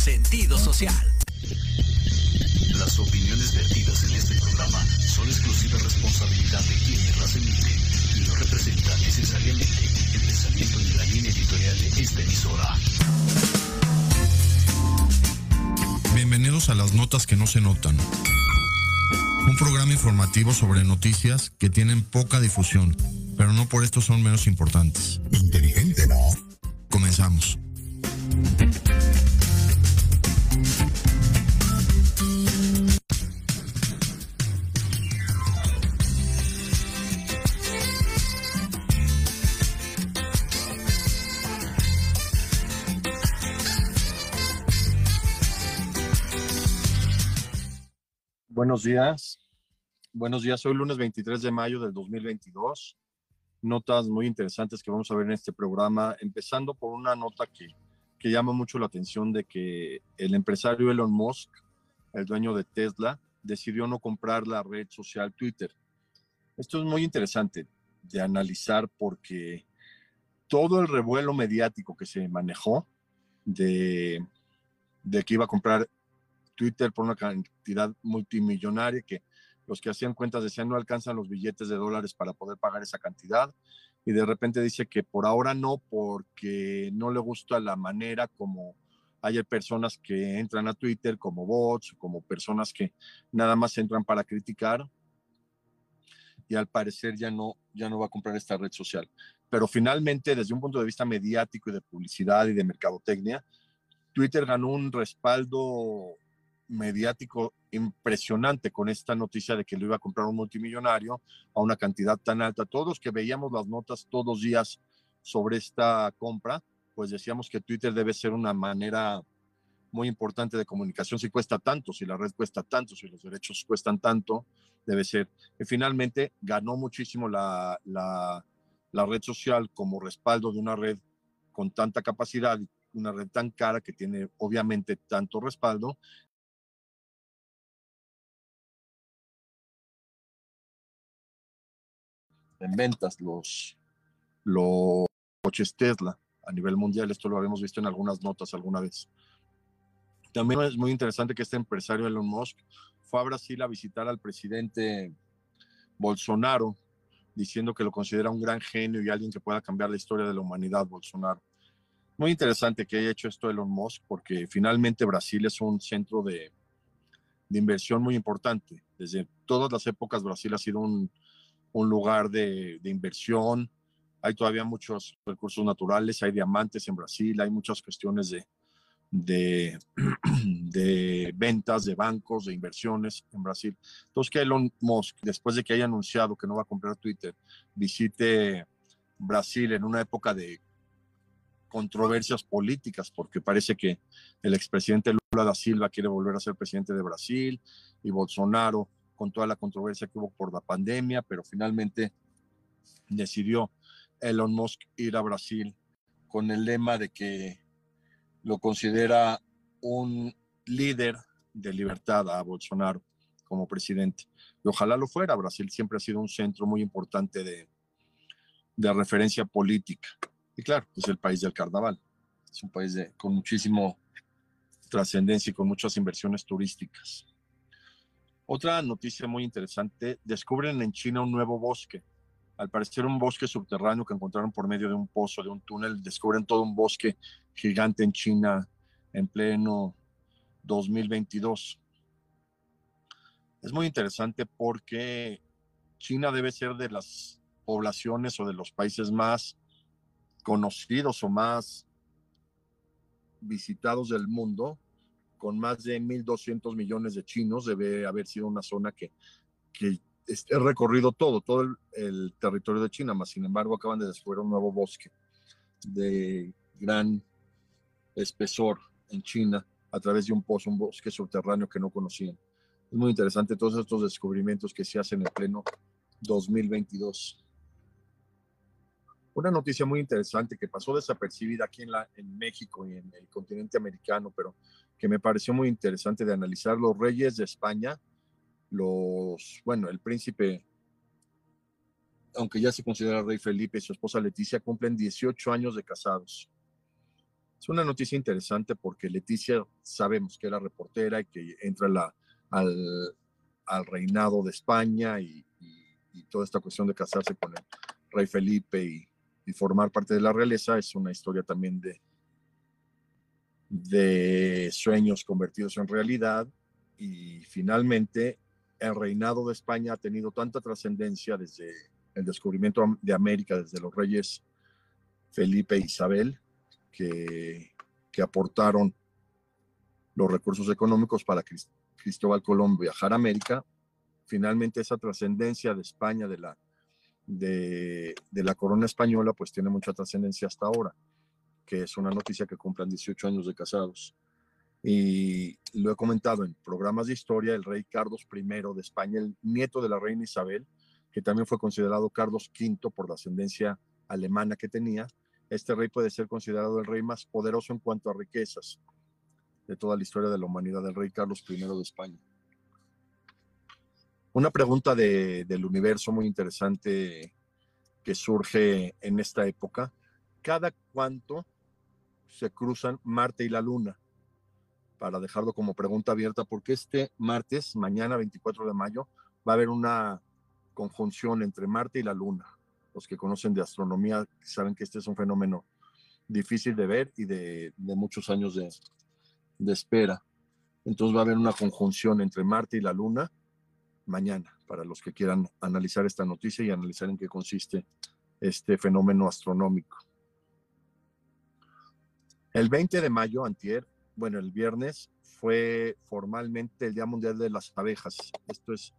sentido social. Las opiniones vertidas en este programa son exclusiva responsabilidad de quienes las emiten y no representan necesariamente el pensamiento ni la línea editorial de esta emisora. Bienvenidos a las notas que no se notan. Un programa informativo sobre noticias que tienen poca difusión, pero no por esto son menos importantes. Inteligente, ¿no? Comenzamos. Buenos días. Buenos días. Hoy lunes 23 de mayo del 2022. Notas muy interesantes que vamos a ver en este programa, empezando por una nota que, que llama mucho la atención de que el empresario Elon Musk, el dueño de Tesla, decidió no comprar la red social Twitter. Esto es muy interesante de analizar porque todo el revuelo mediático que se manejó de, de que iba a comprar Twitter por una cantidad multimillonaria que los que hacían cuentas decían no alcanzan los billetes de dólares para poder pagar esa cantidad y de repente dice que por ahora no porque no le gusta la manera como hay personas que entran a Twitter como bots, como personas que nada más entran para criticar y al parecer ya no, ya no va a comprar esta red social. Pero finalmente, desde un punto de vista mediático y de publicidad y de mercadotecnia, Twitter ganó un respaldo mediático impresionante con esta noticia de que lo iba a comprar un multimillonario a una cantidad tan alta. Todos que veíamos las notas todos los días sobre esta compra, pues decíamos que Twitter debe ser una manera muy importante de comunicación. Si cuesta tanto, si la red cuesta tanto, si los derechos cuestan tanto, debe ser. Y finalmente ganó muchísimo la, la, la red social como respaldo de una red con tanta capacidad, una red tan cara que tiene obviamente tanto respaldo en ventas los, los coches Tesla a nivel mundial. Esto lo habíamos visto en algunas notas alguna vez. También es muy interesante que este empresario Elon Musk fue a Brasil a visitar al presidente Bolsonaro, diciendo que lo considera un gran genio y alguien que pueda cambiar la historia de la humanidad, Bolsonaro. Muy interesante que haya hecho esto Elon Musk, porque finalmente Brasil es un centro de, de inversión muy importante. Desde todas las épocas Brasil ha sido un, un lugar de, inversión. Hay todavía muchos recursos naturales, hay diamantes en Brasil, hay muchas cuestiones de, de, de, ventas, de bancos, de inversiones en Brasil. Entonces, que Elon Musk, después de que haya anunciado que no va a comprar Twitter, visite Brasil en una época de controversias políticas, porque parece que el expresidente Lula da Silva quiere volver a ser presidente de Brasil y Bolsonaro con toda la controversia que hubo por la pandemia, pero finalmente decidió Elon Musk ir a Brasil con el lema de que lo considera un líder de libertad a Bolsonaro como presidente. Y ojalá lo fuera. Brasil siempre ha sido un centro muy importante de, de referencia política. Y claro, es el país del carnaval. Es un país de, con muchísimo trascendencia y con muchas inversiones turísticas. Otra noticia muy interesante, descubren en China un nuevo bosque. Al parecer un bosque subterráneo que encontraron por medio de un pozo, de un túnel, descubren todo un bosque gigante en China en pleno 2022. Es muy interesante porque China debe ser de las poblaciones o de los países más conocidos o más visitados del mundo con más de 1.200 millones de chinos, debe haber sido una zona que, que he recorrido todo, todo el, el, territorio de China, más sin embargo acaban de descubrir un nuevo bosque de gran espesor en China a través de un pozo, un bosque subterráneo que no conocían. Es muy interesante todos estos descubrimientos que se hacen en pleno 2022. Una noticia muy interesante que pasó desapercibida aquí en, la, en México y en el continente americano, pero que me pareció muy interesante de analizar, los reyes de España, los, bueno, el príncipe, aunque ya se considera rey Felipe y su esposa Leticia, cumplen 18 años de casados. Es una noticia interesante porque Leticia sabemos que era reportera y que entra la, al, al reinado de España y, toda esta cuestión de casarse con el rey Felipe y, formar parte de la realeza es una historia también de, de sueños convertidos en realidad y finalmente el reinado de España ha tenido tanta trascendencia desde el descubrimiento de América, desde los reyes Felipe e Isabel, que, que aportaron los recursos económicos para Cristóbal Colón viajar a América. Finalmente esa trascendencia de España, de la, de, de la corona española, pues tiene mucha trascendencia hasta ahora, que es una noticia que cumplan 18 años de casados. Y lo he comentado en programas de historia, el rey Carlos I de España, el nieto de la reina Isabel, que también fue considerado Carlos V por la ascendencia alemana que tenía, este rey puede ser considerado el rey más poderoso en cuanto a riquezas de toda la historia de la humanidad, el rey Carlos I de España. Una pregunta del universo muy interesante que surge en esta época. ¿Cada cuánto se cruzan Marte y la Luna? Para dejarlo como pregunta abierta, porque este martes, mañana 24 de mayo, va a haber una conjunción entre Marte y la Luna los que conocen de astronomía saben que este es un fenómeno difícil de ver y de, muchos años de, de, espera. Entonces va a haber una conjunción entre Marte y la Luna mañana, para los que quieran analizar esta noticia y analizar en qué consiste este fenómeno astronómico. El 20 de mayo, antier, bueno, el viernes, fue formalmente el Día Mundial de las Abejas. Esto es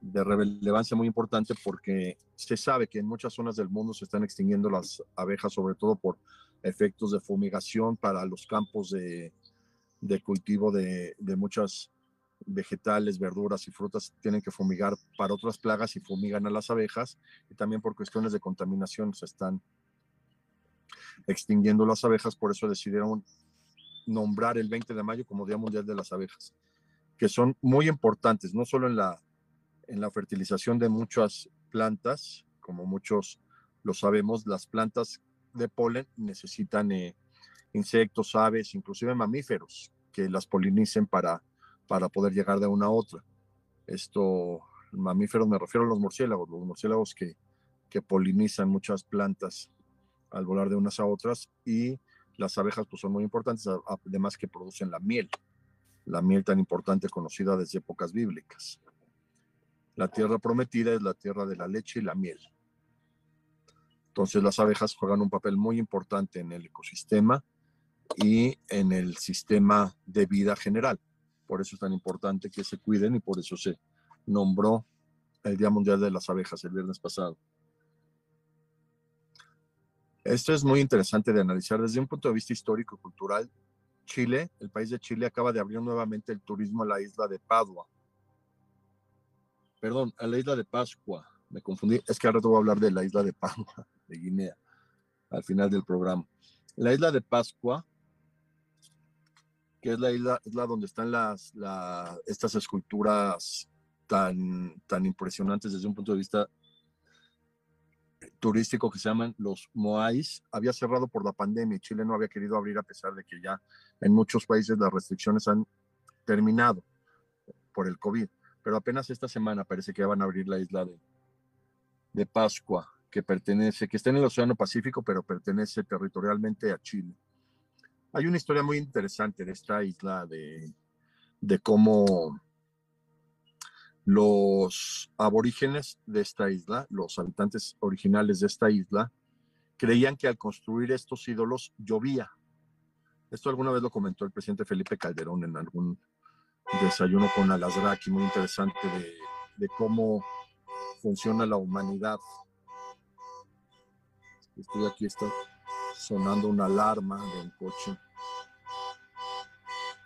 de relevancia muy importante porque se sabe que en muchas zonas del mundo se están extinguiendo las abejas, sobre todo por efectos de fumigación para los campos de, cultivo de, de muchas vegetales, verduras y frutas tienen que fumigar para otras plagas y fumigan a las abejas y también por cuestiones de contaminación se están extinguiendo las abejas, por eso decidieron nombrar el 20 de mayo como Día Mundial de las Abejas, que son muy importantes, no solo en la en la fertilización de muchas plantas, como muchos lo sabemos, las plantas de polen necesitan eh, insectos, aves, inclusive mamíferos que las polinicen para, para poder llegar de una a otra. Esto, mamíferos me refiero a los murciélagos, los murciélagos que, que polinizan muchas plantas al volar de unas a otras y las abejas pues son muy importantes, además que producen la miel, la miel tan importante conocida desde épocas bíblicas. La tierra prometida es la tierra de la leche y la miel. Entonces las abejas juegan un papel muy importante en el ecosistema y en el sistema de vida general. Por eso es tan importante que se cuiden y por eso se nombró el Día Mundial de las Abejas el viernes pasado. Esto es muy interesante de analizar desde un punto de vista histórico y cultural. Chile, el país de Chile, acaba de abrir nuevamente el turismo a la isla de Padua perdón, a la isla de Pascua. Me confundí. Es que ahora te voy a hablar de la isla de Pascua, de Guinea, al final del programa. La isla de Pascua, que es la isla, es la donde están las, estas esculturas tan, tan impresionantes desde un punto de vista turístico que se llaman los Moais, había cerrado por la pandemia y Chile no había querido abrir a pesar de que ya en muchos países las restricciones han terminado por el COVID pero apenas esta semana parece que van a abrir la isla de, de Pascua, que pertenece, que está en el Océano Pacífico, pero pertenece territorialmente a Chile. Hay una historia muy interesante de esta isla, de, de cómo los aborígenes de esta isla, los habitantes originales de esta isla, creían que al construir estos ídolos llovía. Esto alguna vez lo comentó el presidente Felipe Calderón en algún desayuno con Alasraki, muy interesante de, cómo funciona la humanidad. Estoy aquí, está sonando una alarma de un coche.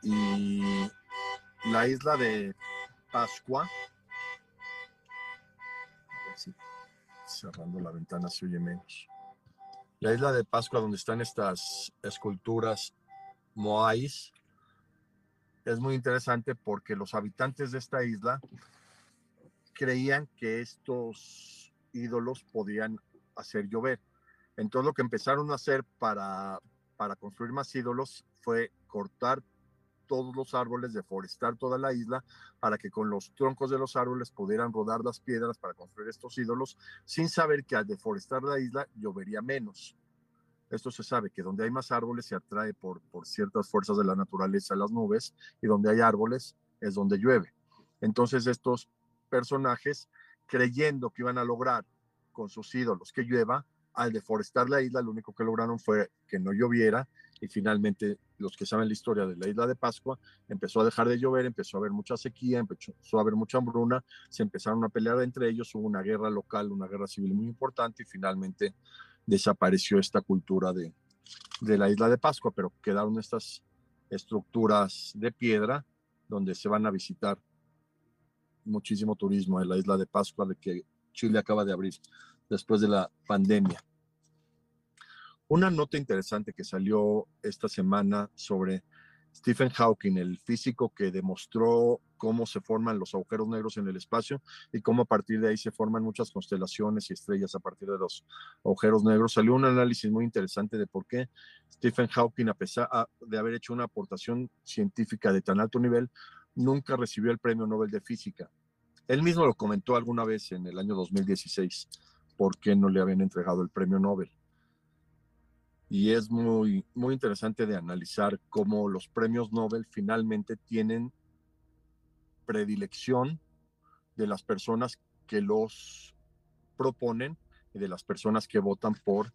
Y la isla de Pascua, cerrando la ventana se oye menos. La isla de Pascua, donde están estas esculturas moais, es muy interesante porque los habitantes de esta isla creían que estos ídolos podían hacer llover. Entonces lo que empezaron a hacer para para construir más ídolos fue cortar todos los árboles, deforestar toda la isla para que con los troncos de los árboles pudieran rodar las piedras para construir estos ídolos, sin saber que al deforestar la isla llovería menos. Esto se sabe que donde hay más árboles se atrae por, por ciertas fuerzas de la naturaleza las nubes y donde hay árboles es donde llueve. Entonces estos personajes, creyendo que iban a lograr con sus ídolos que llueva, al deforestar la isla, lo único que lograron fue que no lloviera y finalmente los que saben la historia de la isla de Pascua, empezó a dejar de llover, empezó a haber mucha sequía, empezó a haber mucha hambruna, se empezaron a pelear entre ellos, hubo una guerra local, una guerra civil muy importante y finalmente desapareció esta cultura de, de la isla de Pascua, pero quedaron estas estructuras de piedra donde se van a visitar muchísimo turismo en la isla de Pascua de que Chile acaba de abrir después de la pandemia. Una nota interesante que salió esta semana sobre Stephen Hawking, el físico que demostró cómo se forman los agujeros negros en el espacio y cómo a partir de ahí se forman muchas constelaciones y estrellas a partir de los agujeros negros. Salió un análisis muy interesante de por qué Stephen Hawking, a pesar de haber hecho una aportación científica de tan alto nivel, nunca recibió el premio Nobel de Física. Él mismo lo comentó alguna vez en el año 2016, por qué no le habían entregado el premio Nobel y es muy, muy interesante de analizar cómo los premios Nobel finalmente tienen predilección de las personas que los proponen y de las personas que votan por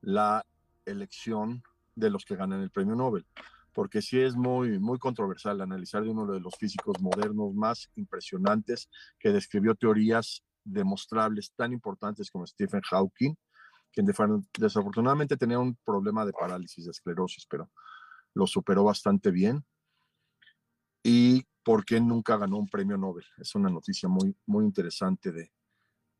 la elección de los que ganan el premio Nobel. Porque sí es muy, muy controversial analizar de uno de los físicos modernos más impresionantes que describió teorías demostrables tan importantes como Stephen Hawking, quien desafortunadamente tenía un problema de parálisis, de esclerosis, pero lo superó bastante bien. Y por qué nunca ganó un premio Nobel. Es una noticia muy, muy interesante de,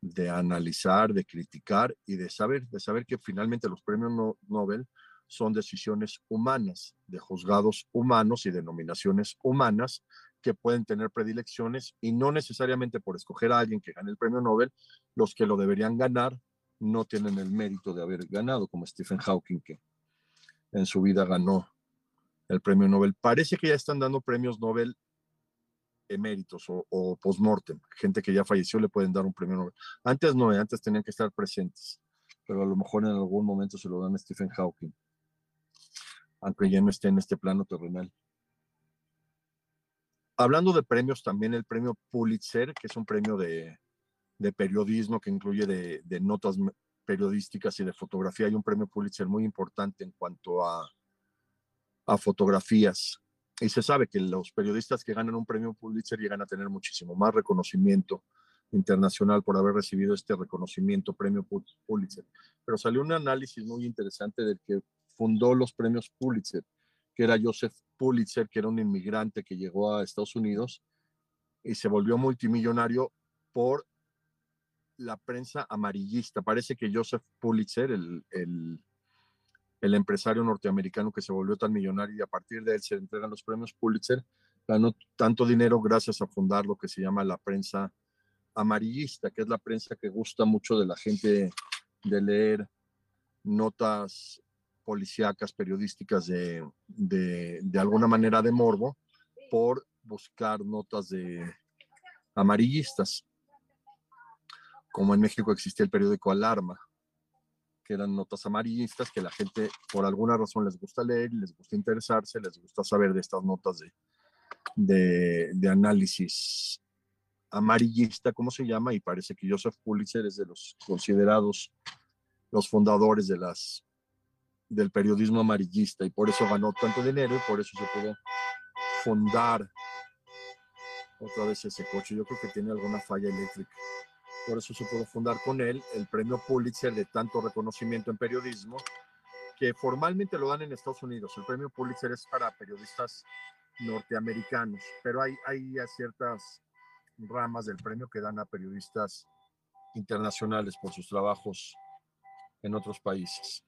de analizar, de criticar y de saber, de saber que finalmente los premios Nobel son decisiones humanas, de juzgados humanos y denominaciones humanas que pueden tener predilecciones y no necesariamente por escoger a alguien que gane el premio Nobel, los que lo deberían ganar no tienen el mérito de haber ganado, como Stephen Hawking, que en su vida ganó el premio Nobel. Parece que ya están dando premios Nobel eméritos o, o post-mortem. Gente que ya falleció le pueden dar un premio Nobel. Antes no, antes tenían que estar presentes, pero a lo mejor en algún momento se lo dan a Stephen Hawking, aunque ya no esté en este plano terrenal. Hablando de premios, también el premio Pulitzer, que es un premio de, de periodismo que incluye de, notas periodísticas y de fotografía. Hay un premio Pulitzer muy importante en cuanto a, a fotografías. Y se sabe que los periodistas que ganan un premio Pulitzer llegan a tener muchísimo más reconocimiento internacional por haber recibido este reconocimiento, premio Pulitzer. Pero salió un análisis muy interesante del que fundó los premios Pulitzer, que era Joseph Pulitzer, que era un inmigrante que llegó a Estados Unidos y se volvió multimillonario por la prensa amarillista. Parece que Joseph Pulitzer, el, el, empresario norteamericano que se volvió tan millonario y a partir de él se entregan los premios Pulitzer, ganó tanto dinero gracias a fundar lo que se llama la prensa amarillista, que es la prensa que gusta mucho de la gente de leer notas policíacas, periodísticas de, de, de alguna manera de morbo, por buscar notas de amarillistas como en México existía el periódico Alarma, que eran notas amarillistas que la gente por alguna razón les gusta leer, les gusta interesarse, les gusta saber de estas notas de, de, análisis amarillista, ¿cómo se llama? Y parece que Joseph Pulitzer es de los considerados los fundadores de las, del periodismo amarillista y por eso ganó tanto dinero y por eso se pudo fundar otra vez ese coche. Yo creo que tiene alguna falla eléctrica por eso se pudo fundar con él el premio Pulitzer de tanto reconocimiento en periodismo, que formalmente lo dan en Estados Unidos. El premio Pulitzer es para periodistas norteamericanos, pero hay, hay ciertas ramas del premio que dan a periodistas internacionales por sus trabajos en otros países.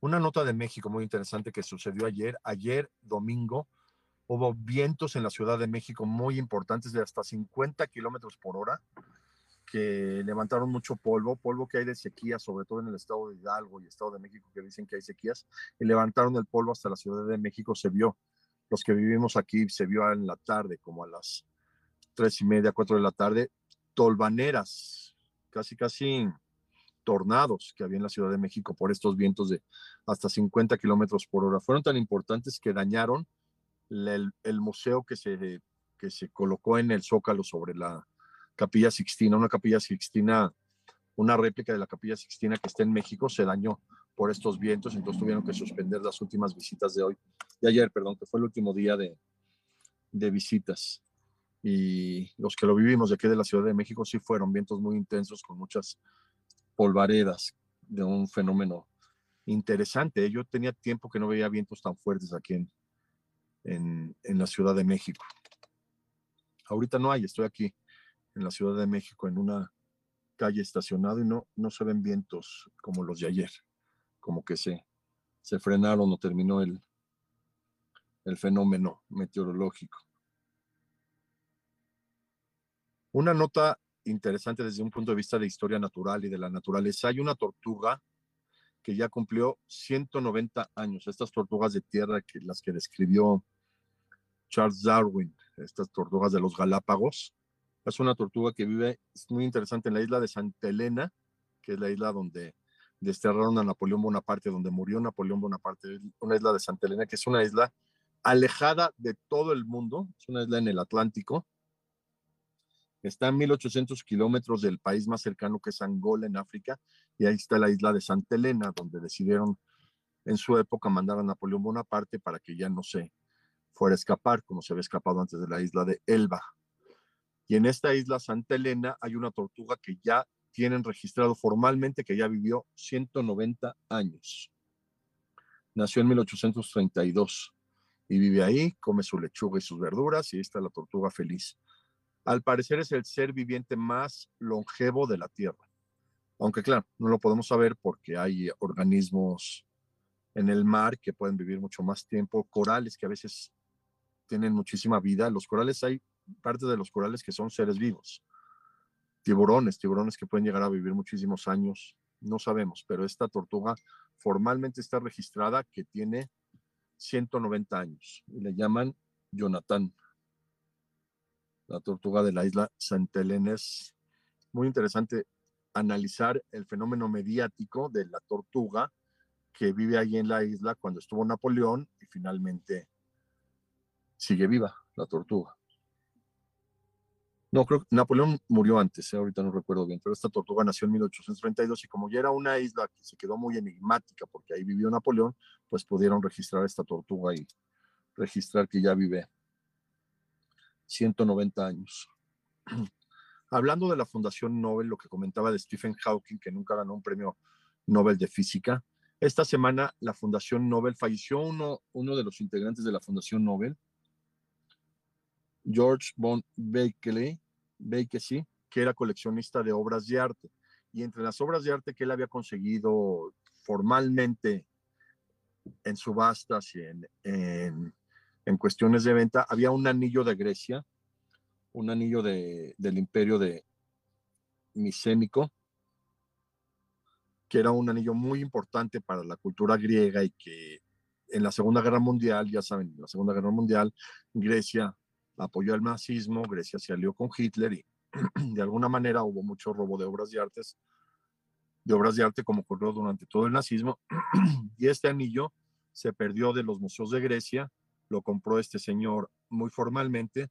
Una nota de México muy interesante que sucedió ayer, ayer domingo, Hubo vientos en la Ciudad de México muy importantes de hasta 50 kilómetros por hora. que levantaron mucho polvo, polvo que hay de sequía, sobre todo en el estado de Hidalgo y estado de México, que dicen que hay sequías, y levantaron el polvo hasta la Ciudad de México, se vio. Los que vivimos aquí se vio en la tarde, como a las tres y media, cuatro de la tarde, tolvaneras, casi, casi tornados que había en la Ciudad de México por estos vientos de hasta 50 kilómetros por hora. Fueron tan importantes que dañaron el, museo que se, que se colocó en el Zócalo sobre la, Capilla Sixtina, una Capilla Sixtina, una réplica de la Capilla Sixtina que está en México, se dañó por estos vientos, entonces tuvieron que suspender las últimas visitas de hoy, de ayer, perdón, que fue el último día de, de visitas. Y los que lo vivimos de aquí de la Ciudad de México sí fueron vientos muy intensos con muchas polvaredas de un fenómeno interesante. Yo tenía tiempo que no veía vientos tan fuertes aquí en, en, la Ciudad de México. Ahorita no hay, estoy aquí en la Ciudad de México en una calle estacionado y no, no se ven vientos como los de ayer, como que se, se frenaron o terminó el, el fenómeno meteorológico. Una nota interesante desde un punto de vista de historia natural y de la naturaleza. Hay una tortuga que ya cumplió 190 años. Estas tortugas de tierra, que las que describió Charles Darwin, estas tortugas de los Galápagos, es una tortuga que vive, es muy interesante, en la isla de Santa Elena, que es la isla donde desterraron a Napoleón Bonaparte, donde murió Napoleón Bonaparte, una isla de Santa Elena, que es una isla alejada de todo el mundo, es una isla en el Atlántico, está a 1800 kilómetros del país más cercano que es Angola en África, y ahí está la isla de Santa Elena, donde decidieron en su época mandar a Napoleón Bonaparte para que ya no se fuera a escapar, como se había escapado antes de la isla de Elba. Y en esta isla Santa Elena hay una tortuga que ya tienen registrado formalmente que ya vivió 190 años. Nació en 1832 y vive ahí, come su lechuga y sus verduras y está la tortuga feliz. Al parecer es el ser viviente más longevo de la Tierra. Aunque claro, no lo podemos saber porque hay organismos en el mar que pueden vivir mucho más tiempo, corales que a veces tienen muchísima vida. Los corales hay parte de los corales que son seres vivos. Tiburones, tiburones que pueden llegar a vivir muchísimos años, no sabemos, pero esta tortuga formalmente está registrada que tiene 190 años y le llaman Jonathan. La tortuga de la isla Santa Elena es muy interesante analizar el fenómeno mediático de la tortuga que vive ahí en la isla cuando estuvo Napoleón y finalmente sigue viva la tortuga. No, creo que Napoleón murió antes, eh, ahorita no recuerdo bien, pero esta tortuga nació en 1832 y como ya era una isla que se quedó muy enigmática porque ahí vivió Napoleón, pues pudieron registrar esta tortuga y registrar que ya vive 190 años. Hablando de la Fundación Nobel, lo que comentaba de Stephen Hawking, que nunca ganó un premio Nobel de Física, esta semana la Fundación Nobel falleció uno, uno de los integrantes de la Fundación Nobel, George von Beckley, sí, que era coleccionista de obras de arte. Y entre las obras de arte que él había conseguido formalmente en subastas y en, en, cuestiones de venta, había un anillo de Grecia, un anillo de, del imperio de Micénico, que era un anillo muy importante para la cultura griega y que en la Segunda Guerra Mundial, ya saben, en la Segunda Guerra Mundial, Grecia apoyó al nazismo, Grecia se alió con Hitler y de alguna manera hubo mucho robo de obras de artes, de obras de arte como ocurrió durante todo el nazismo. y este anillo se perdió de los museos de Grecia, lo compró este señor muy formalmente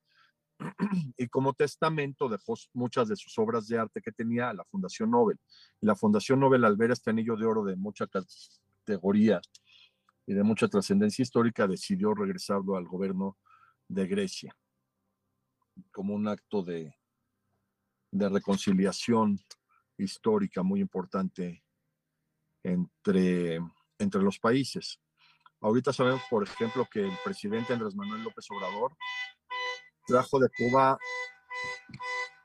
y como testamento dejó muchas de sus obras de arte que tenía a la Fundación Nobel. Y la Fundación Nobel, al ver este anillo de oro de mucha categoría y de mucha trascendencia histórica, decidió regresarlo al gobierno de Grecia como un acto de, de reconciliación histórica muy importante entre, entre los países. Ahorita sabemos, por ejemplo, que el presidente Andrés Manuel López Obrador trajo de Cuba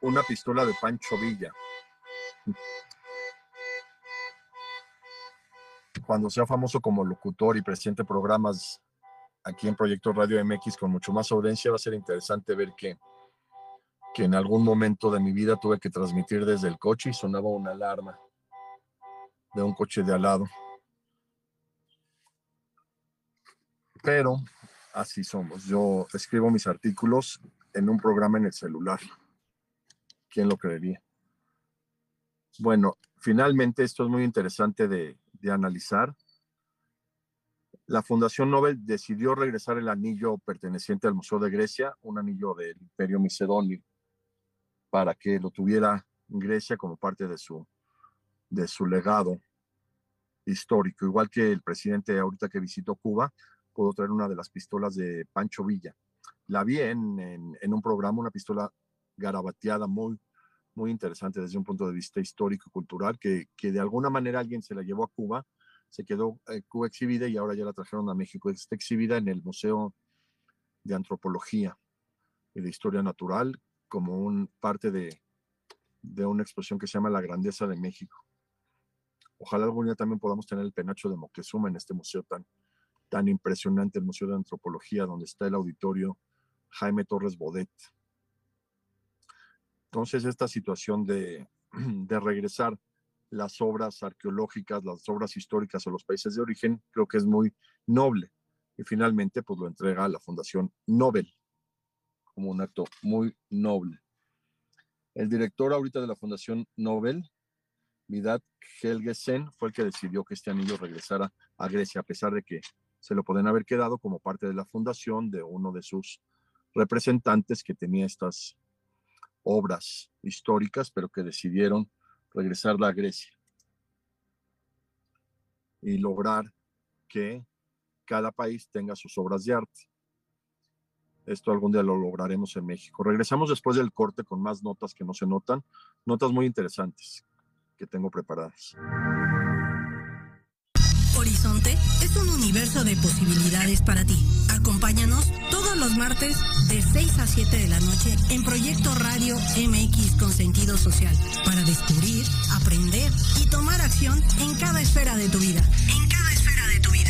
una pistola de Pancho Villa. Cuando sea famoso como locutor y presidente de programas aquí en Proyecto Radio MX con mucho más audiencia, va a ser interesante ver que que en algún momento de mi vida tuve que transmitir desde el coche y sonaba una alarma de un coche de al lado. Pero así somos. Yo escribo mis artículos en un programa en el celular. ¿Quién lo creería? Bueno, finalmente esto es muy interesante de, analizar. La Fundación Nobel decidió regresar el anillo perteneciente al Museo de Grecia, un anillo del Imperio Macedonio, para que lo tuviera Grecia como parte de su, de su legado histórico. Igual que el presidente ahorita que visitó Cuba, pudo traer una de las pistolas de Pancho Villa. La vi en, en, un programa, una pistola garabateada muy, muy interesante desde un punto de vista histórico y cultural, que, que de alguna manera alguien se la llevó a Cuba, se quedó eh, Cuba exhibida y ahora ya la trajeron a México. Está exhibida en el Museo de Antropología y de Historia Natural como un, parte de, de una exposición que se llama La Grandeza de México. Ojalá algún día también podamos tener el penacho de Moctezuma en este museo tan, tan impresionante, el Museo de Antropología, donde está el auditorio Jaime Torres Bodet. Entonces, esta situación de, de regresar las obras arqueológicas, las obras históricas a los países de origen, creo que es muy noble. Y finalmente, pues lo entrega a la Fundación Nobel, como un acto muy noble. El director ahorita de la Fundación Nobel, Vidat Helgesen, fue el que decidió que este anillo regresara a Grecia, a pesar de que se lo pueden haber quedado como parte de la fundación de uno de sus representantes que tenía estas obras históricas, pero que decidieron regresarla a Grecia y lograr que cada país tenga sus obras de arte. Esto algún día lo lograremos en México. Regresamos después del corte con más notas que no se notan, notas muy interesantes que tengo preparadas. Horizonte es un universo de posibilidades para ti. Acompáñanos todos los martes de 6 a 7 de la noche en Proyecto Radio MX con sentido social para descubrir, aprender y tomar acción en cada esfera de tu vida. En cada esfera de tu vida.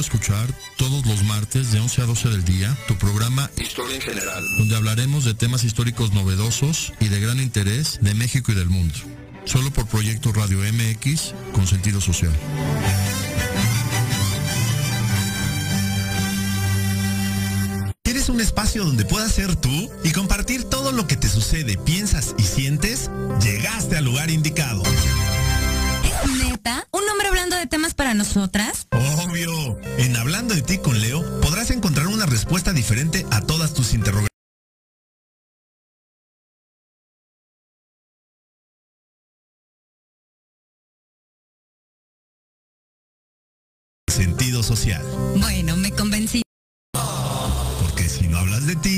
Escuchar todos los martes de 11 a 12 del día tu programa Historia en General, donde hablaremos de temas históricos novedosos y de gran interés de México y del mundo. Solo por Proyecto Radio MX con sentido social. ¿Quieres un espacio donde puedas ser tú y compartir todo lo que te sucede, piensas y sientes? Llegaste al lugar indicado. ¿Neta? ¿Un hombre hablando de temas para nosotras? En Hablando de ti con Leo podrás encontrar una respuesta diferente a todas tus interrogantes. Sentido social. Bueno, me convencí. Porque si no hablas de ti,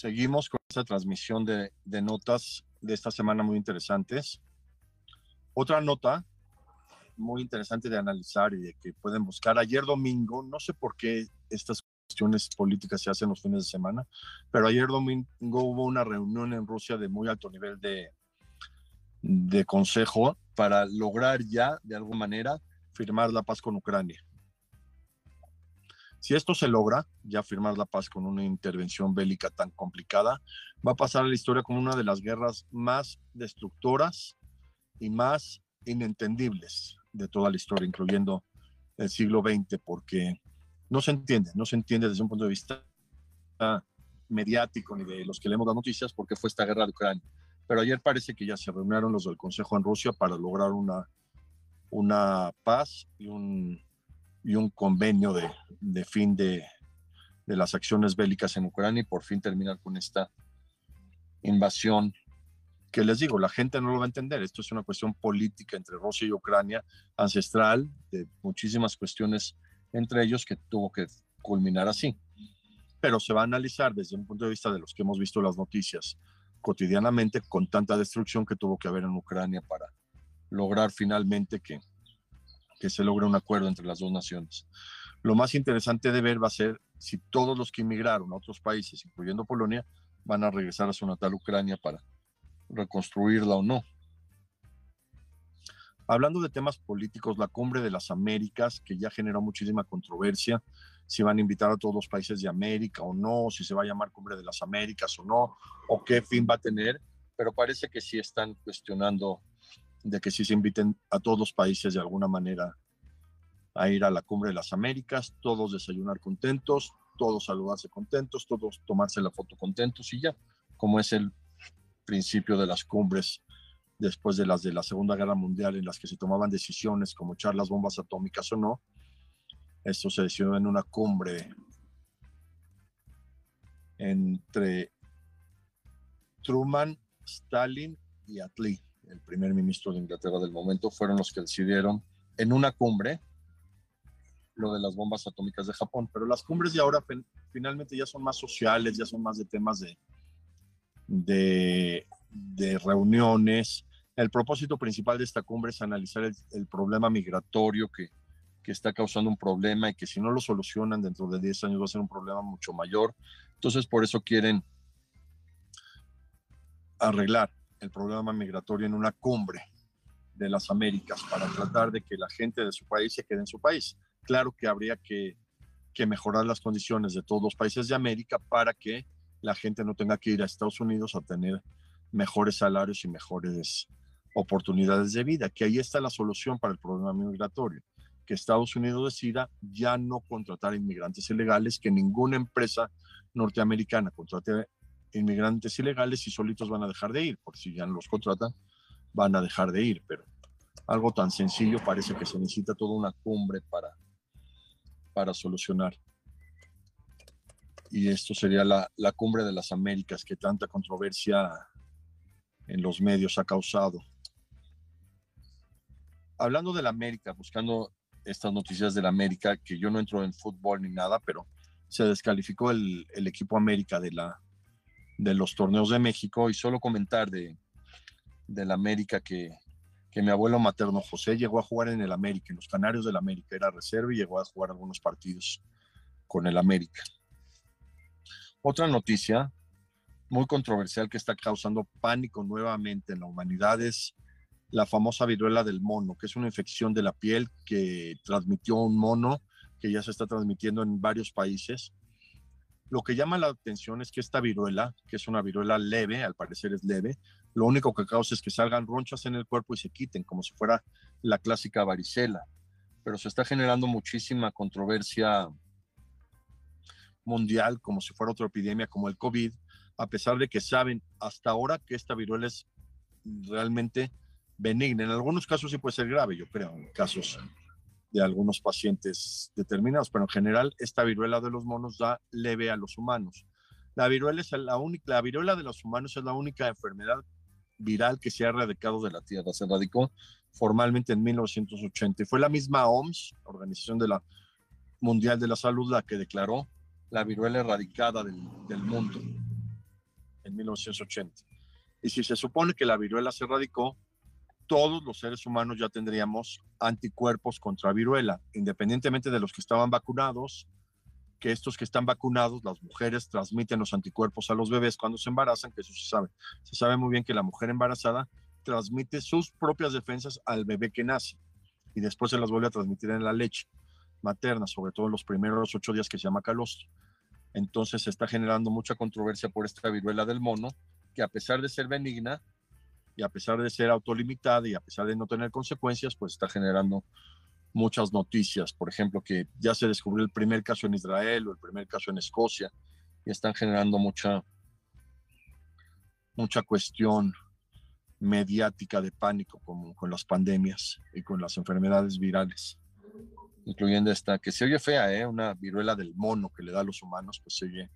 Seguimos con esta transmisión de, notas de esta semana muy interesantes. Otra nota muy interesante de analizar y de que pueden buscar. Ayer domingo, no sé por qué estas cuestiones políticas se hacen los fines de semana, pero ayer domingo hubo una reunión en Rusia de muy alto nivel de, de consejo para lograr ya, de alguna manera, firmar la paz con Ucrania. Si esto se logra, ya firmar la paz con una intervención bélica tan complicada, va a pasar a la historia como una de las guerras más destructoras y más inentendibles de toda la historia, incluyendo el siglo XX, porque no se entiende, no se entiende desde un punto de vista mediático ni de los que leemos las noticias porque fue esta guerra de Ucrania. Pero ayer parece que ya se reunieron los del Consejo en Rusia para lograr una, una paz y un, y un convenio de, de fin de, de las acciones bélicas en Ucrania y por fin terminar con esta invasión que les digo, la gente no lo va a entender. Esto es una cuestión política entre Rusia y Ucrania, ancestral, de muchísimas cuestiones entre ellos que tuvo que culminar así. Pero se va a analizar desde un punto de vista de los que hemos visto las noticias cotidianamente con tanta destrucción que tuvo que haber en Ucrania para lograr finalmente que, que se logre un acuerdo entre las dos naciones. Lo más interesante de ver va a ser si todos los que inmigraron a otros países, incluyendo Polonia, van a regresar a su natal Ucrania para reconstruirla o no. Hablando de temas políticos, la cumbre de las Américas, que ya generó muchísima controversia, si van a invitar a todos los países de América o no, si se va a llamar cumbre de las Américas o no, o qué fin va a tener, pero parece que sí están cuestionando de que sí se inviten a todos los países de alguna manera a ir a la cumbre de las Américas, todos desayunar contentos, todos saludarse contentos, todos tomarse la foto contentos y ya, como es el principio de las cumbres después de las de la Segunda Guerra Mundial en las que se tomaban decisiones como echar las bombas atómicas o no. Esto se decidió en una cumbre entre Truman, Stalin y Attlee, el primer ministro de Inglaterra del momento, fueron los que decidieron en una cumbre lo de las bombas atómicas de Japón. Pero las cumbres de ahora finalmente ya son más sociales, ya son más de temas de, de, reuniones. El propósito principal de esta cumbre es analizar el, problema migratorio que, que, está causando un problema y que si no lo solucionan dentro de 10 años va a ser un problema mucho mayor. Entonces, por eso quieren arreglar el problema migratorio en una cumbre de las Américas para tratar de que la gente de su país se quede en su país. Claro que habría que, que mejorar las condiciones de todos los países de América para que la gente no tenga que ir a Estados Unidos a tener mejores salarios y mejores oportunidades de vida, que ahí está la solución para el problema migratorio, que Estados Unidos decida ya no contratar inmigrantes ilegales, que ninguna empresa norteamericana contrate inmigrantes ilegales y solitos van a dejar de ir, porque si ya no los contratan, van a dejar de ir, pero algo tan sencillo parece que se necesita toda una cumbre para, para solucionar y esto sería la, la, cumbre de las Américas que tanta controversia en los medios ha causado. Hablando de la América, buscando estas noticias de la América, que yo no entro en fútbol ni nada, pero se descalificó el, el equipo América de, la, de los torneos de México y solo comentar de, de la América que, que mi abuelo materno José llegó a jugar en el América, en los Canarios del América, era reserva y llegó a jugar algunos partidos con el América. Otra noticia muy controversial que está causando pánico nuevamente en la humanidad es la famosa viruela del mono, que es una infección de la piel que transmitió un mono que ya se está transmitiendo en varios países. Lo que llama la atención es que esta viruela, que es una viruela leve, al parecer es leve, lo único que causa es que salgan ronchas en el cuerpo y se quiten, como si fuera la clásica varicela. Pero se está generando muchísima controversia mundial como si fuera otra epidemia como el COVID, a pesar de que saben hasta ahora que esta viruela es realmente benigna. En algunos casos sí puede ser grave, yo creo, en casos de algunos pacientes determinados, pero en general esta viruela de los monos da leve a los humanos. La viruela, es la, única, la viruela de los humanos es la única enfermedad viral que se ha erradicado de la Tierra. Se erradicó formalmente en 1980 y fue la misma OMS, Organización de la Mundial de la Salud, la que declaró la viruela erradicada del, del mundo en 1980. Y si se supone que la viruela se erradicó, todos los seres humanos ya tendríamos anticuerpos contra viruela, independientemente de los que estaban vacunados, que estos que están vacunados, las mujeres transmiten los anticuerpos a los bebés cuando se embarazan, que eso se sabe. Se sabe muy bien que la mujer embarazada transmite sus propias defensas al bebé que nace y después se las vuelve a transmitir en la leche. materna, sobre todo en los primeros ocho días que se llama calostro. Entonces se está generando mucha controversia por esta viruela del mono, que a pesar de ser benigna y a pesar de ser autolimitada y a pesar de no tener consecuencias, pues está generando muchas noticias. Por ejemplo, que ya se descubrió el primer caso en Israel o el primer caso en Escocia y están generando mucha, mucha cuestión mediática de pánico como con las pandemias y con las enfermedades virales, incluyendo esta que se oye fea, ¿eh? una viruela del mono que le da a los humanos, pues se oye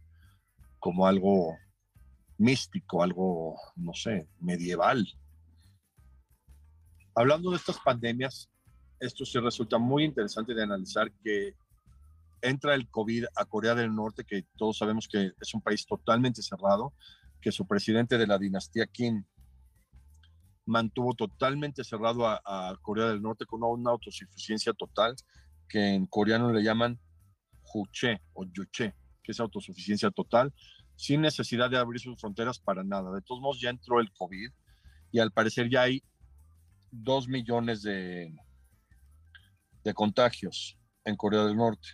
como algo místico, algo, no sé, medieval. Hablando de estas pandemias, esto sí resulta muy interesante de analizar que entra el COVID a Corea del Norte, que todos sabemos que es un país totalmente cerrado, que su presidente de la dinastía Kim mantuvo totalmente cerrado a, Corea del Norte con una autosuficiencia total, que en coreano le llaman Juche o Yuche, que es autosuficiencia total, sin necesidad de abrir sus fronteras para nada. De todos modos, ya entró el COVID y al parecer ya hay dos millones de, de contagios en Corea del Norte.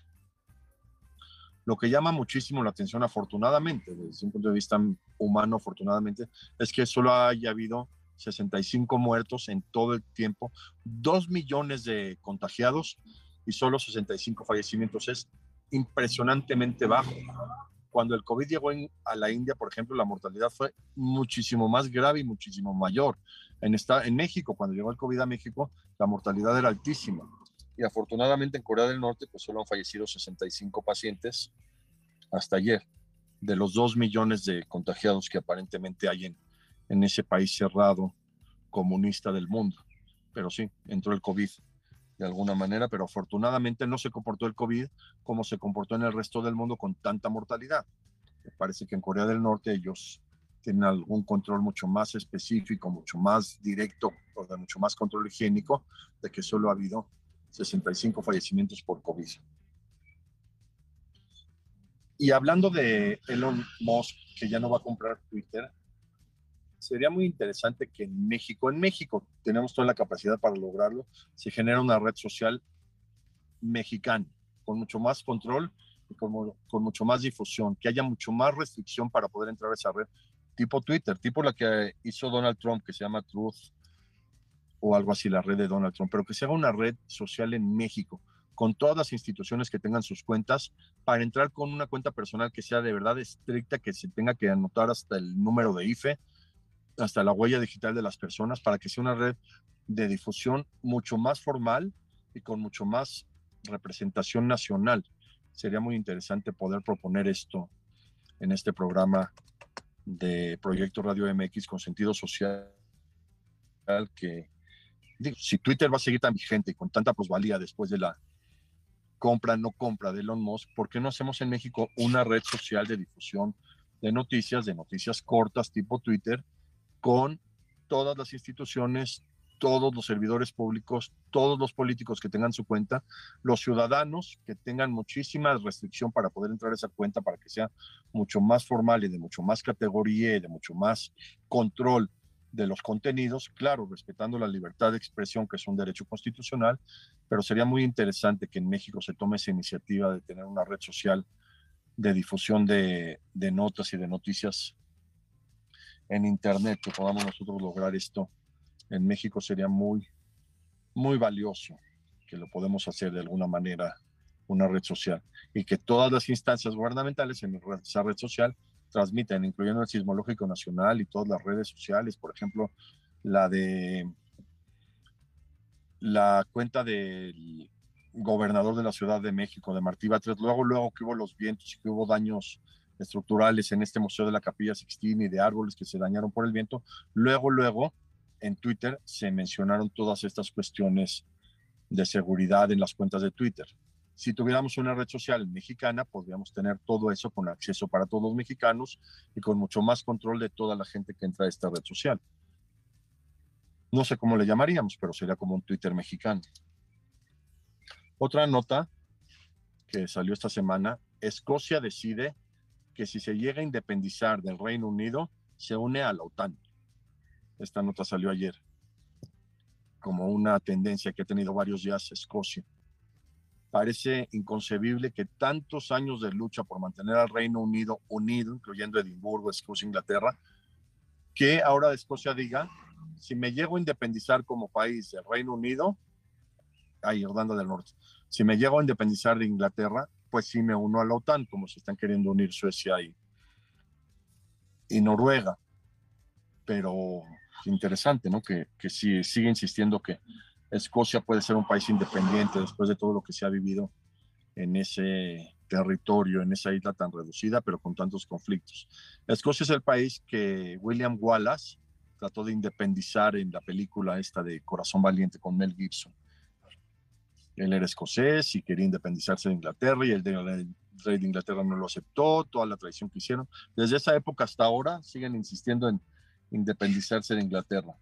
Lo que llama muchísimo la atención, afortunadamente, desde un punto de vista humano, afortunadamente, es que solo haya habido 65 muertos en todo el tiempo, 2 millones de contagiados y solo 65 fallecimientos. Es impresionantemente bajo. Cuando el COVID llegó a la India, por ejemplo, la mortalidad fue muchísimo más grave y muchísimo mayor. En, esta, en México, cuando llegó el COVID a México, la mortalidad era altísima. Y afortunadamente en Corea del Norte, pues solo han fallecido 65 pacientes hasta ayer, de los 2 millones de contagiados que aparentemente hay en, en ese país cerrado comunista del mundo. Pero sí, entró el COVID de alguna manera, pero afortunadamente no se comportó el COVID como se comportó en el resto del mundo con tanta mortalidad. Parece que en Corea del Norte ellos tienen algún control mucho más específico, mucho más directo, o de mucho más control higiénico, de que solo ha habido 65 fallecimientos por COVID. Y hablando de Elon Musk, que ya no va a comprar Twitter, sería muy interesante que en México, en México tenemos toda la capacidad para lograrlo, se genera una red social mexicana con mucho más control y con, con, mucho más difusión, que haya mucho más restricción para poder entrar a esa red, tipo Twitter, tipo la que hizo Donald Trump, que se llama Truth o algo así, la red de Donald Trump, pero que se haga una red social en México con todas las instituciones que tengan sus cuentas para entrar con una cuenta personal que sea de verdad estricta, que se tenga que anotar hasta el número de IFE, hasta la huella digital de las personas para que sea una red de difusión mucho más formal y con mucho más representación nacional. Sería muy interesante poder proponer esto en este programa de Proyecto Radio MX con sentido social que si Twitter va a seguir tan vigente y con tanta plusvalía después de la compra, no compra de Elon Musk, ¿por qué no hacemos en México una red social de difusión de noticias, de noticias cortas tipo Twitter, con todas las instituciones, todos los servidores públicos, todos los políticos que tengan su cuenta, los ciudadanos que tengan muchísima restricción para poder entrar a esa cuenta para que sea mucho más formal y de mucho más categoría y de mucho más control de los contenidos, claro, respetando la libertad de expresión, que es un derecho constitucional, pero sería muy interesante que en México se tome esa iniciativa de tener una red social de difusión de, de notas y de noticias en Internet, que podamos nosotros lograr esto en México sería muy, muy valioso, que lo podemos hacer de alguna manera una red social y que todas las instancias gubernamentales en esa red social transmiten, incluyendo el Sismológico Nacional y todas las redes sociales, por ejemplo, la de la cuenta del gobernador de la Ciudad de México, de Martí Batres, luego, luego que hubo los vientos y que hubo daños estructurales en este Museo de la Capilla Sixtina y de árboles que se dañaron por el viento. Luego, luego, en Twitter se mencionaron todas estas cuestiones de seguridad en las cuentas de Twitter. Si tuviéramos una red social mexicana, podríamos tener todo eso con acceso para todos los mexicanos y con mucho más control de toda la gente que entra a esta red social. No sé cómo le llamaríamos, pero sería como un Twitter mexicano. Otra nota que salió esta semana, Escocia decide que si se llega a independizar del Reino Unido, se une a la OTAN. Esta nota salió ayer como una tendencia que ha tenido varios días Escocia. Parece inconcebible que tantos años de lucha por mantener al Reino Unido unido, incluyendo Edimburgo, Escocia, Inglaterra, que ahora Escocia diga, si me llego a independizar como país del Reino Unido, ahí Irlanda del Norte, si me llego a independizar de Inglaterra, pues sí me uno a la OTAN, como se están queriendo unir Suecia y, Noruega. Pero interesante, ¿no? Que, que sí, sigue insistiendo que Escocia puede ser un país independiente después de todo lo que se ha vivido en ese territorio, en esa isla tan reducida, pero con tantos conflictos. Escocia es el país que William Wallace trató de independizar en la película esta de Corazón Valiente con Mel Gibson. Él era escocés y quería independizarse de Inglaterra y el, el rey de Inglaterra no lo aceptó, toda la traición que hicieron. Desde esa época hasta ahora siguen insistiendo en independizarse de Inglaterra.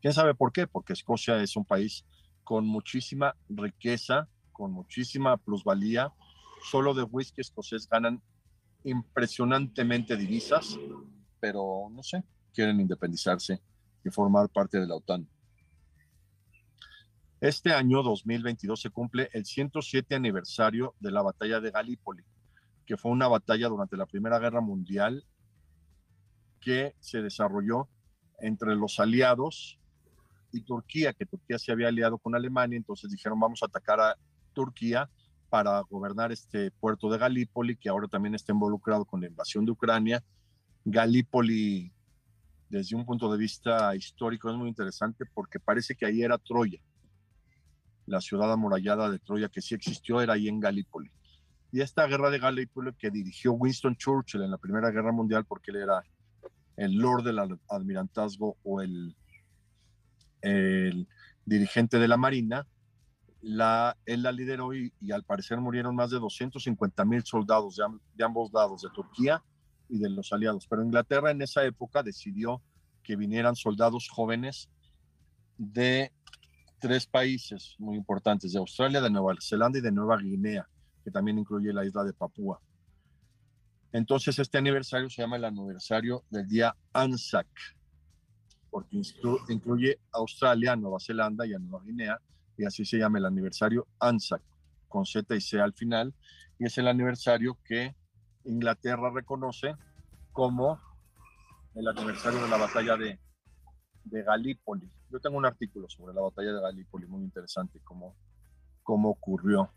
¿Quién sabe por qué? Porque Escocia es un país con muchísima riqueza, con muchísima plusvalía. Solo de whisky escocés ganan impresionantemente divisas, pero no sé, quieren independizarse y formar parte de la OTAN. Este año 2022 se cumple el 107 aniversario de la batalla de Galípoli, que fue una batalla durante la Primera Guerra Mundial que se desarrolló entre los aliados y Turquía, que Turquía se había aliado con Alemania, entonces dijeron vamos a atacar a Turquía para gobernar este puerto de Galípoli, que ahora también está involucrado con la invasión de Ucrania. Galípoli, desde un punto de vista histórico, es muy interesante porque parece que ahí era Troya. La ciudad amurallada de Troya que sí existió era ahí en Galípoli. Y esta guerra de Galípoli que dirigió Winston Churchill en la Primera Guerra Mundial porque él era el Lord del Almirantazgo o el, el dirigente de la Marina, la, él la lideró y, al parecer murieron más de 250 mil soldados de, de, ambos lados, de Turquía y de los aliados. Pero Inglaterra en esa época decidió que vinieran soldados jóvenes de tres países muy importantes, de Australia, de Nueva Zelanda y de Nueva Guinea, que también incluye la isla de Papúa. Entonces este aniversario se llama el aniversario del día ANZAC, porque incluye Australia, Nueva Zelanda y Nueva Guinea, y así se llama el aniversario ANZAC, con Z y C al final, y es el aniversario que Inglaterra reconoce como el aniversario de la batalla de, de Galípoli. Yo tengo un artículo sobre la batalla de Galípoli muy interesante, cómo, cómo ocurrió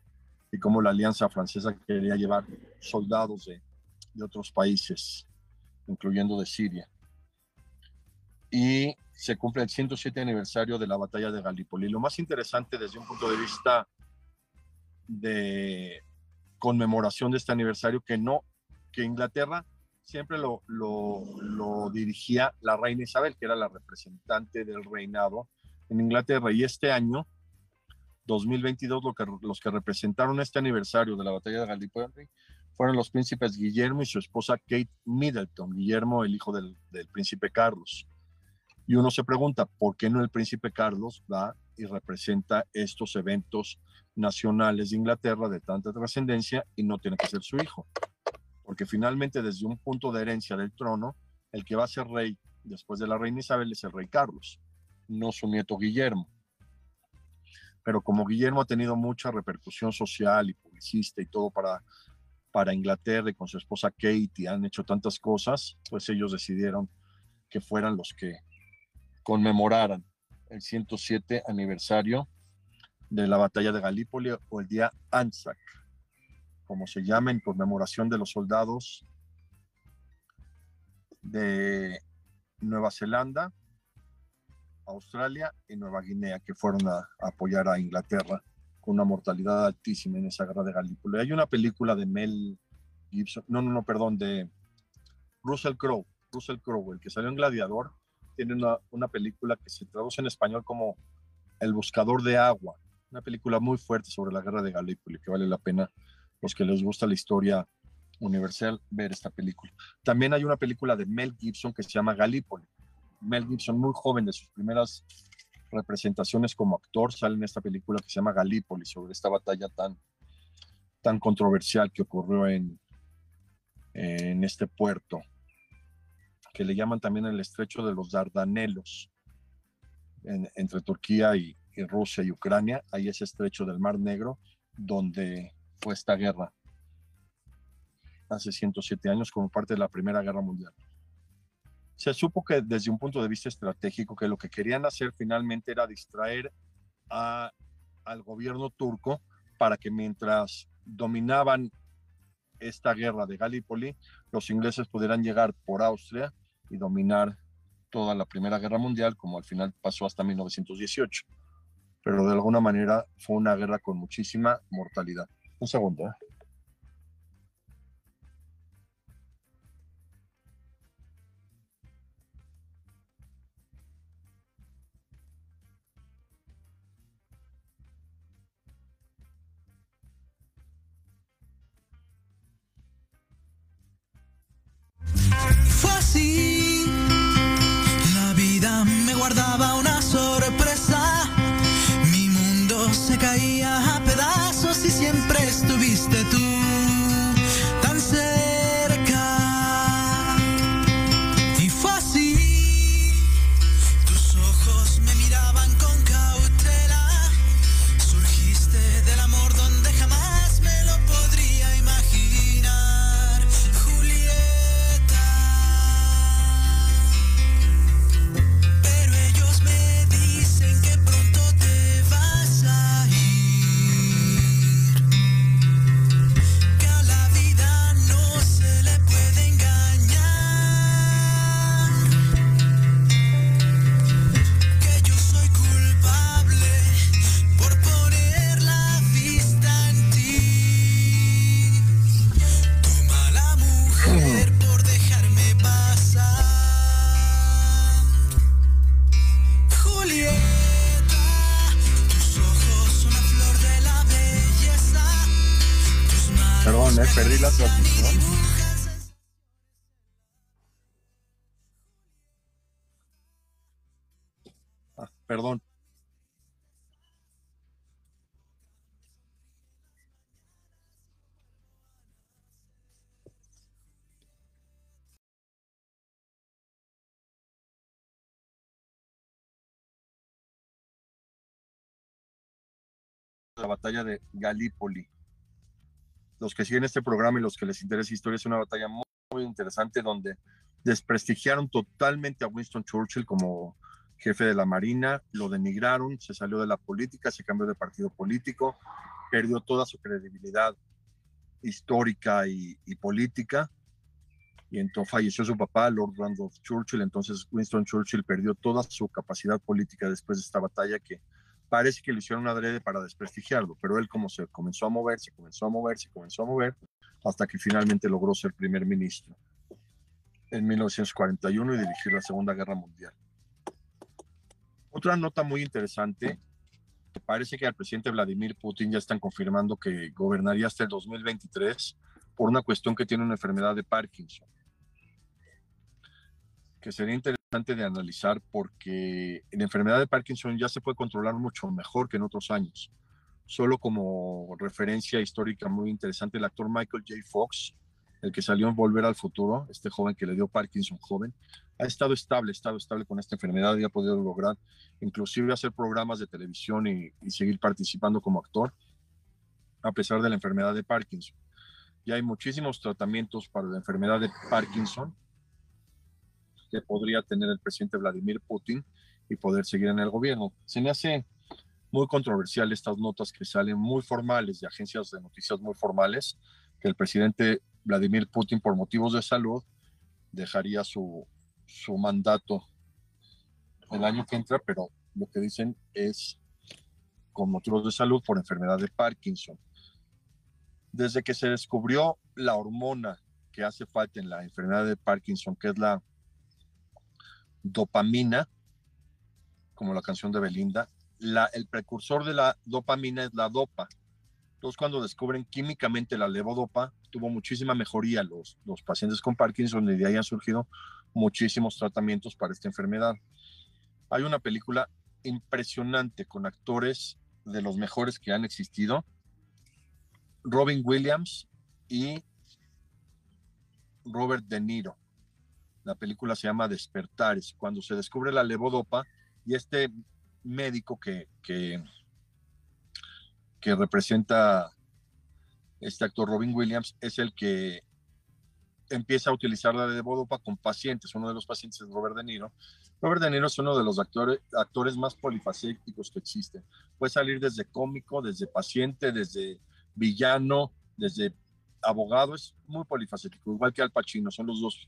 y cómo la alianza francesa quería llevar soldados de, de otros países, incluyendo de Siria. Y se cumple el 107 aniversario de la batalla de Galípoli. Lo más interesante desde un punto de vista de conmemoración de este aniversario, que no, que Inglaterra siempre lo, lo, dirigía la reina Isabel, que era la representante del reinado en Inglaterra. Y este año, 2022, lo que, los que representaron este aniversario de la batalla de Galípoli fueron los príncipes Guillermo y su esposa Kate Middleton, Guillermo el hijo del, príncipe Carlos. Y uno se pregunta, ¿por qué no el príncipe Carlos va y representa estos eventos nacionales de Inglaterra de tanta trascendencia y no tiene que ser su hijo? Porque finalmente desde un punto de herencia del trono, el que va a ser rey después de la reina Isabel es el rey Carlos, no su nieto Guillermo. Pero como Guillermo ha tenido mucha repercusión social y publicista y todo para para Inglaterra y con su esposa Katie han hecho tantas cosas, pues ellos decidieron que fueran los que conmemoraran el 107 aniversario de la batalla de Galípoli o el día Anzac, como se llama en conmemoración de los soldados de Nueva Zelanda, Australia y Nueva Guinea que fueron a, apoyar a Inglaterra con una mortalidad altísima en esa guerra de Galípoli. Hay una película de Mel Gibson, no, no, no, perdón, de Russell Crowe, Russell Crowe, el que salió en Gladiador, tiene una, una película que se traduce en español como El Buscador de Agua, una película muy fuerte sobre la guerra de Galípoli, que vale la pena los que les gusta la historia universal ver esta película. También hay una película de Mel Gibson que se llama Galípoli. Mel Gibson, muy joven, de sus primeras representaciones como actor, sale en esta película que se llama Galípoli, sobre esta batalla tan, tan controversial que ocurrió en, en este puerto, que le llaman también el estrecho de los Dardanelos, entre Turquía y, Rusia y Ucrania, hay ese estrecho del Mar Negro donde fue esta guerra hace 107 años como parte de la Primera Guerra Mundial. Se supo que desde un punto de vista estratégico que lo que querían hacer finalmente era distraer a, al gobierno turco para que mientras dominaban esta guerra de Galípoli, los ingleses pudieran llegar por Austria y dominar toda la Primera Guerra Mundial, como al final pasó hasta 1918. Pero de alguna manera fue una guerra con muchísima mortalidad. Un segundo. ¿eh? presto La batalla de Galípoli. Los que siguen este programa y los que les interesa historia es una batalla muy, muy interesante donde desprestigiaron totalmente a Winston Churchill como jefe de la Marina, lo denigraron, se salió de la política, se cambió de partido político, perdió toda su credibilidad histórica y, y política, y entonces falleció su papá, Lord Randolph Churchill, entonces Winston Churchill perdió toda su capacidad política después de esta batalla que parece que lo hicieron adrede para desprestigiarlo, pero él como se comenzó a mover, se comenzó a mover, se comenzó a mover, hasta que finalmente logró ser primer ministro en 1941 y dirigir la Segunda Guerra Mundial. Otra nota muy interesante, parece que al presidente Vladimir Putin ya están confirmando que gobernaría hasta el 2023 por una cuestión que tiene una enfermedad de Parkinson, que sería interesante de analizar porque la enfermedad de Parkinson ya se puede controlar mucho mejor que en otros años. Solo como referencia histórica muy interesante, el actor Michael J. Fox, el que salió en Volver al Futuro, este joven que le dio Parkinson joven, ha estado estable, ha estado estable con esta enfermedad y ha podido lograr inclusive hacer programas de televisión y, seguir participando como actor a pesar de la enfermedad de Parkinson. Y hay muchísimos tratamientos para la enfermedad de Parkinson podría tener el presidente Vladimir Putin y poder seguir en el gobierno. Se me hace muy controversial estas notas que salen muy formales de agencias de noticias muy formales, que el presidente Vladimir Putin por motivos de salud dejaría su, su mandato el año que entra, pero lo que dicen es con motivos de salud por enfermedad de Parkinson. Desde que se descubrió la hormona que hace falta en la enfermedad de Parkinson, que es la dopamina, como la canción de Belinda, el precursor de la dopamina es la dopa. Entonces, cuando descubren químicamente la levodopa, tuvo muchísima mejoría los, los pacientes con Parkinson y de ahí han surgido muchísimos tratamientos para esta enfermedad. Hay una película impresionante con actores de los mejores que han existido. Robin Williams y Robert De Niro. La película se llama Despertares, cuando se descubre la levodopa y este médico que, que, que representa este actor Robin Williams es el que empieza a utilizar la levodopa con pacientes. Uno de los pacientes es Robert De Niro. Robert De Niro es uno de los actores, actores más polifacéticos que existen. Puede salir desde cómico, desde paciente, desde villano, desde abogado. Es muy polifacético, igual que Al Pacino. Son los dos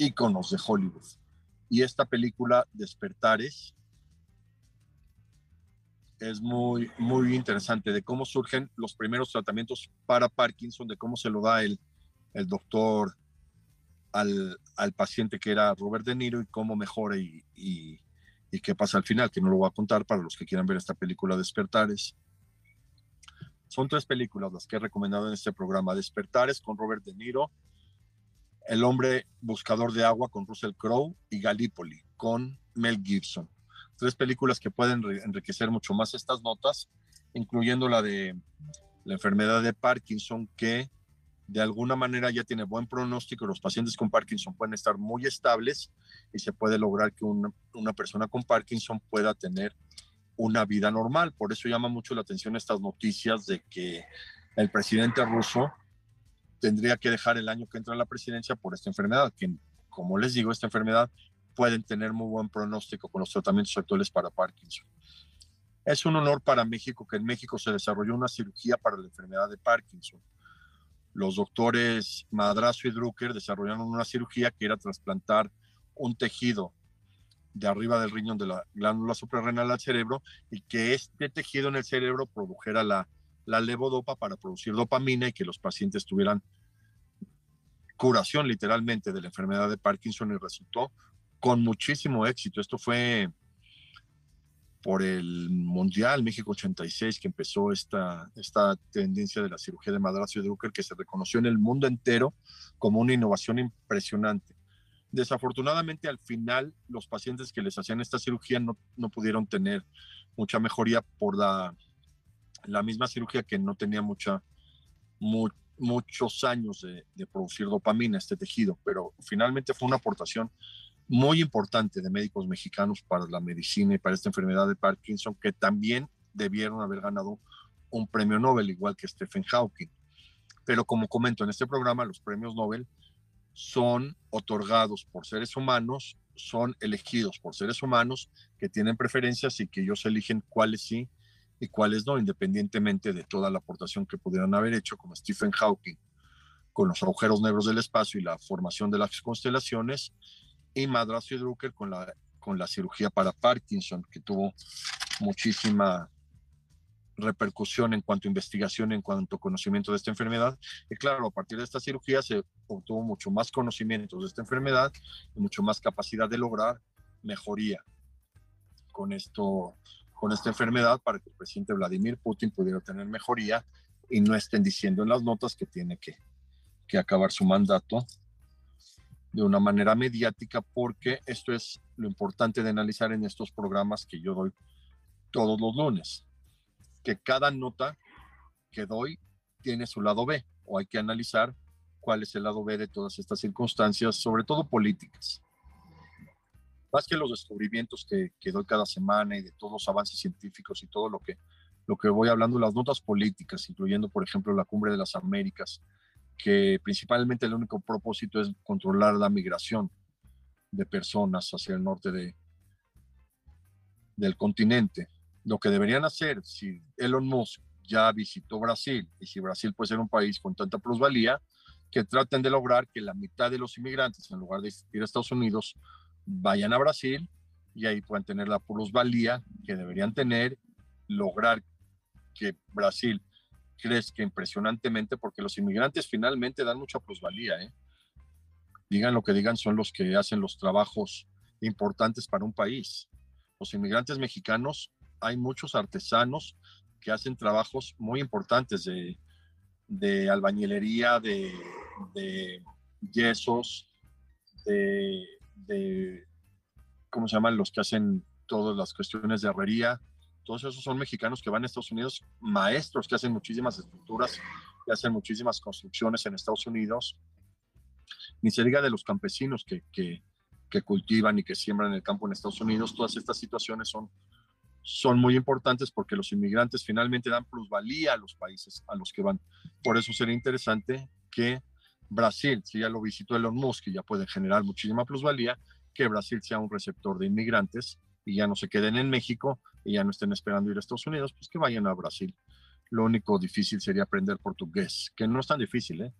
íconos de Hollywood. Y esta película, Despertares, es muy, muy interesante de cómo surgen los primeros tratamientos para Parkinson, de cómo se lo da el, el doctor al, al, paciente que era Robert De Niro y cómo mejora y, y, y, qué pasa al final, que no lo voy a contar para los que quieran ver esta película Despertares. Son tres películas las que he recomendado en este programa. Despertares con Robert De Niro, El hombre buscador de agua con Russell Crowe y Gallipoli con Mel Gibson tres películas que pueden enriquecer mucho más estas notas, incluyendo la de la enfermedad de Parkinson, que de alguna manera ya tiene buen pronóstico. Los pacientes con Parkinson pueden estar muy estables y se puede lograr que una, una persona con Parkinson pueda tener una vida normal. Por eso llama mucho la atención estas noticias de que el presidente ruso tendría que dejar el año que entra a la presidencia por esta enfermedad, que como les digo, esta enfermedad pueden tener muy buen pronóstico con los tratamientos actuales para Parkinson. Es un honor para México que en México se desarrolló una cirugía para la enfermedad de Parkinson. Los doctores Madrazo y Drucker desarrollaron una cirugía que era trasplantar un tejido de arriba del riñón de la glándula suprarrenal al cerebro y que este tejido en el cerebro produjera la, la levodopa para producir dopamina y que los pacientes tuvieran curación literalmente de la enfermedad de Parkinson y resultó con muchísimo éxito. Esto fue por el Mundial México 86 que empezó esta, esta tendencia de la cirugía de madrazo y Drucker que se reconoció en el mundo entero como una innovación impresionante. Desafortunadamente al final los pacientes que les hacían esta cirugía no, no pudieron tener mucha mejoría por la, la misma cirugía que no tenía mucha, muchos años de, de producir dopamina este tejido, pero finalmente fue una aportación muy importante de médicos mexicanos para la medicina y para esta enfermedad de Parkinson, que también debieron haber ganado un premio Nobel, igual que Stephen Hawking. Pero como comento en este programa, los premios Nobel son otorgados por seres humanos, son elegidos por seres humanos que tienen preferencias y que ellos eligen cuáles sí y cuáles no, independientemente de toda la aportación que pudieran haber hecho, como Stephen Hawking, con los agujeros negros del espacio y la formación de las constelaciones, y Madrazo y Drucker con la, con la cirugía para Parkinson, que tuvo muchísima repercusión en cuanto a investigación, en cuanto a conocimiento de esta enfermedad. Y claro, a partir de esta cirugía se obtuvo mucho más conocimiento de esta enfermedad y mucho más capacidad de lograr mejoría con, esto, con esta enfermedad para que el presidente Vladimir Putin pudiera tener mejoría y no estén diciendo en las notas que tiene que, que acabar su mandato de una manera mediática porque esto es lo importante de analizar en estos programas que yo doy todos los lunes, que cada nota que doy tiene su lado B o hay que analizar cuál es el lado B de todas estas circunstancias, sobre todo políticas. Más que los descubrimientos que, que doy cada semana y de todos los avances científicos y todo lo que, lo que voy hablando, las notas políticas, incluyendo, por ejemplo, la Cumbre de las Américas, que principalmente el único propósito es controlar la migración de personas hacia el norte de, del continente. Lo que deberían hacer, si Elon Musk ya visitó Brasil y si Brasil puede ser un país con tanta plusvalía, que traten de lograr que la mitad de los inmigrantes, en lugar de ir a Estados Unidos, vayan a Brasil y ahí puedan tener la plusvalía que deberían tener, lograr que Brasil crezca impresionantemente porque los inmigrantes finalmente dan mucha plusvalía. ¿eh? Digan lo que digan, son los que hacen los trabajos importantes para un país. Los inmigrantes mexicanos, hay muchos artesanos que hacen trabajos muy importantes de, de albañilería, de, de yesos, de, de, ¿cómo se llaman? Los que hacen todas las cuestiones de herrería, todos esos son mexicanos que van a Estados Unidos, maestros que hacen muchísimas estructuras, que hacen muchísimas construcciones en Estados Unidos. Ni se diga de los campesinos que, que, que cultivan y que siembran el campo en Estados Unidos. Todas estas situaciones son son muy importantes porque los inmigrantes finalmente dan plusvalía a los países a los que van. Por eso sería interesante que Brasil, si ya lo visitó Elon Musk y ya puede generar muchísima plusvalía, que Brasil sea un receptor de inmigrantes y ya no se queden en México y ya no estén esperando ir a Estados Unidos, pues que vayan a Brasil. Lo único difícil sería aprender portugués, que no es tan difícil, ¿eh?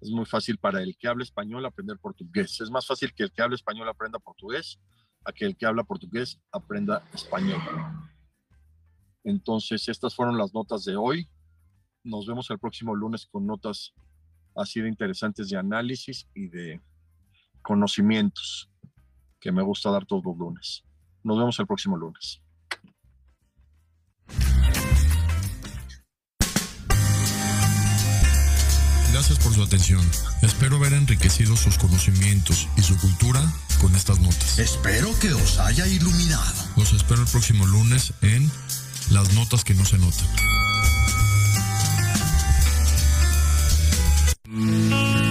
Es muy fácil para el que habla español aprender portugués. Es más fácil que el que habla español aprenda portugués a que el que habla portugués aprenda español. Entonces, estas fueron las notas de hoy. Nos vemos el próximo lunes con notas así de interesantes de análisis y de conocimientos que me gusta dar todos los lunes. Nos vemos el próximo lunes. Gracias por su atención. Espero haber enriquecido sus conocimientos y su cultura con estas notas. Espero que os haya iluminado. Los espero el próximo lunes en Las Notas que no se notan. Música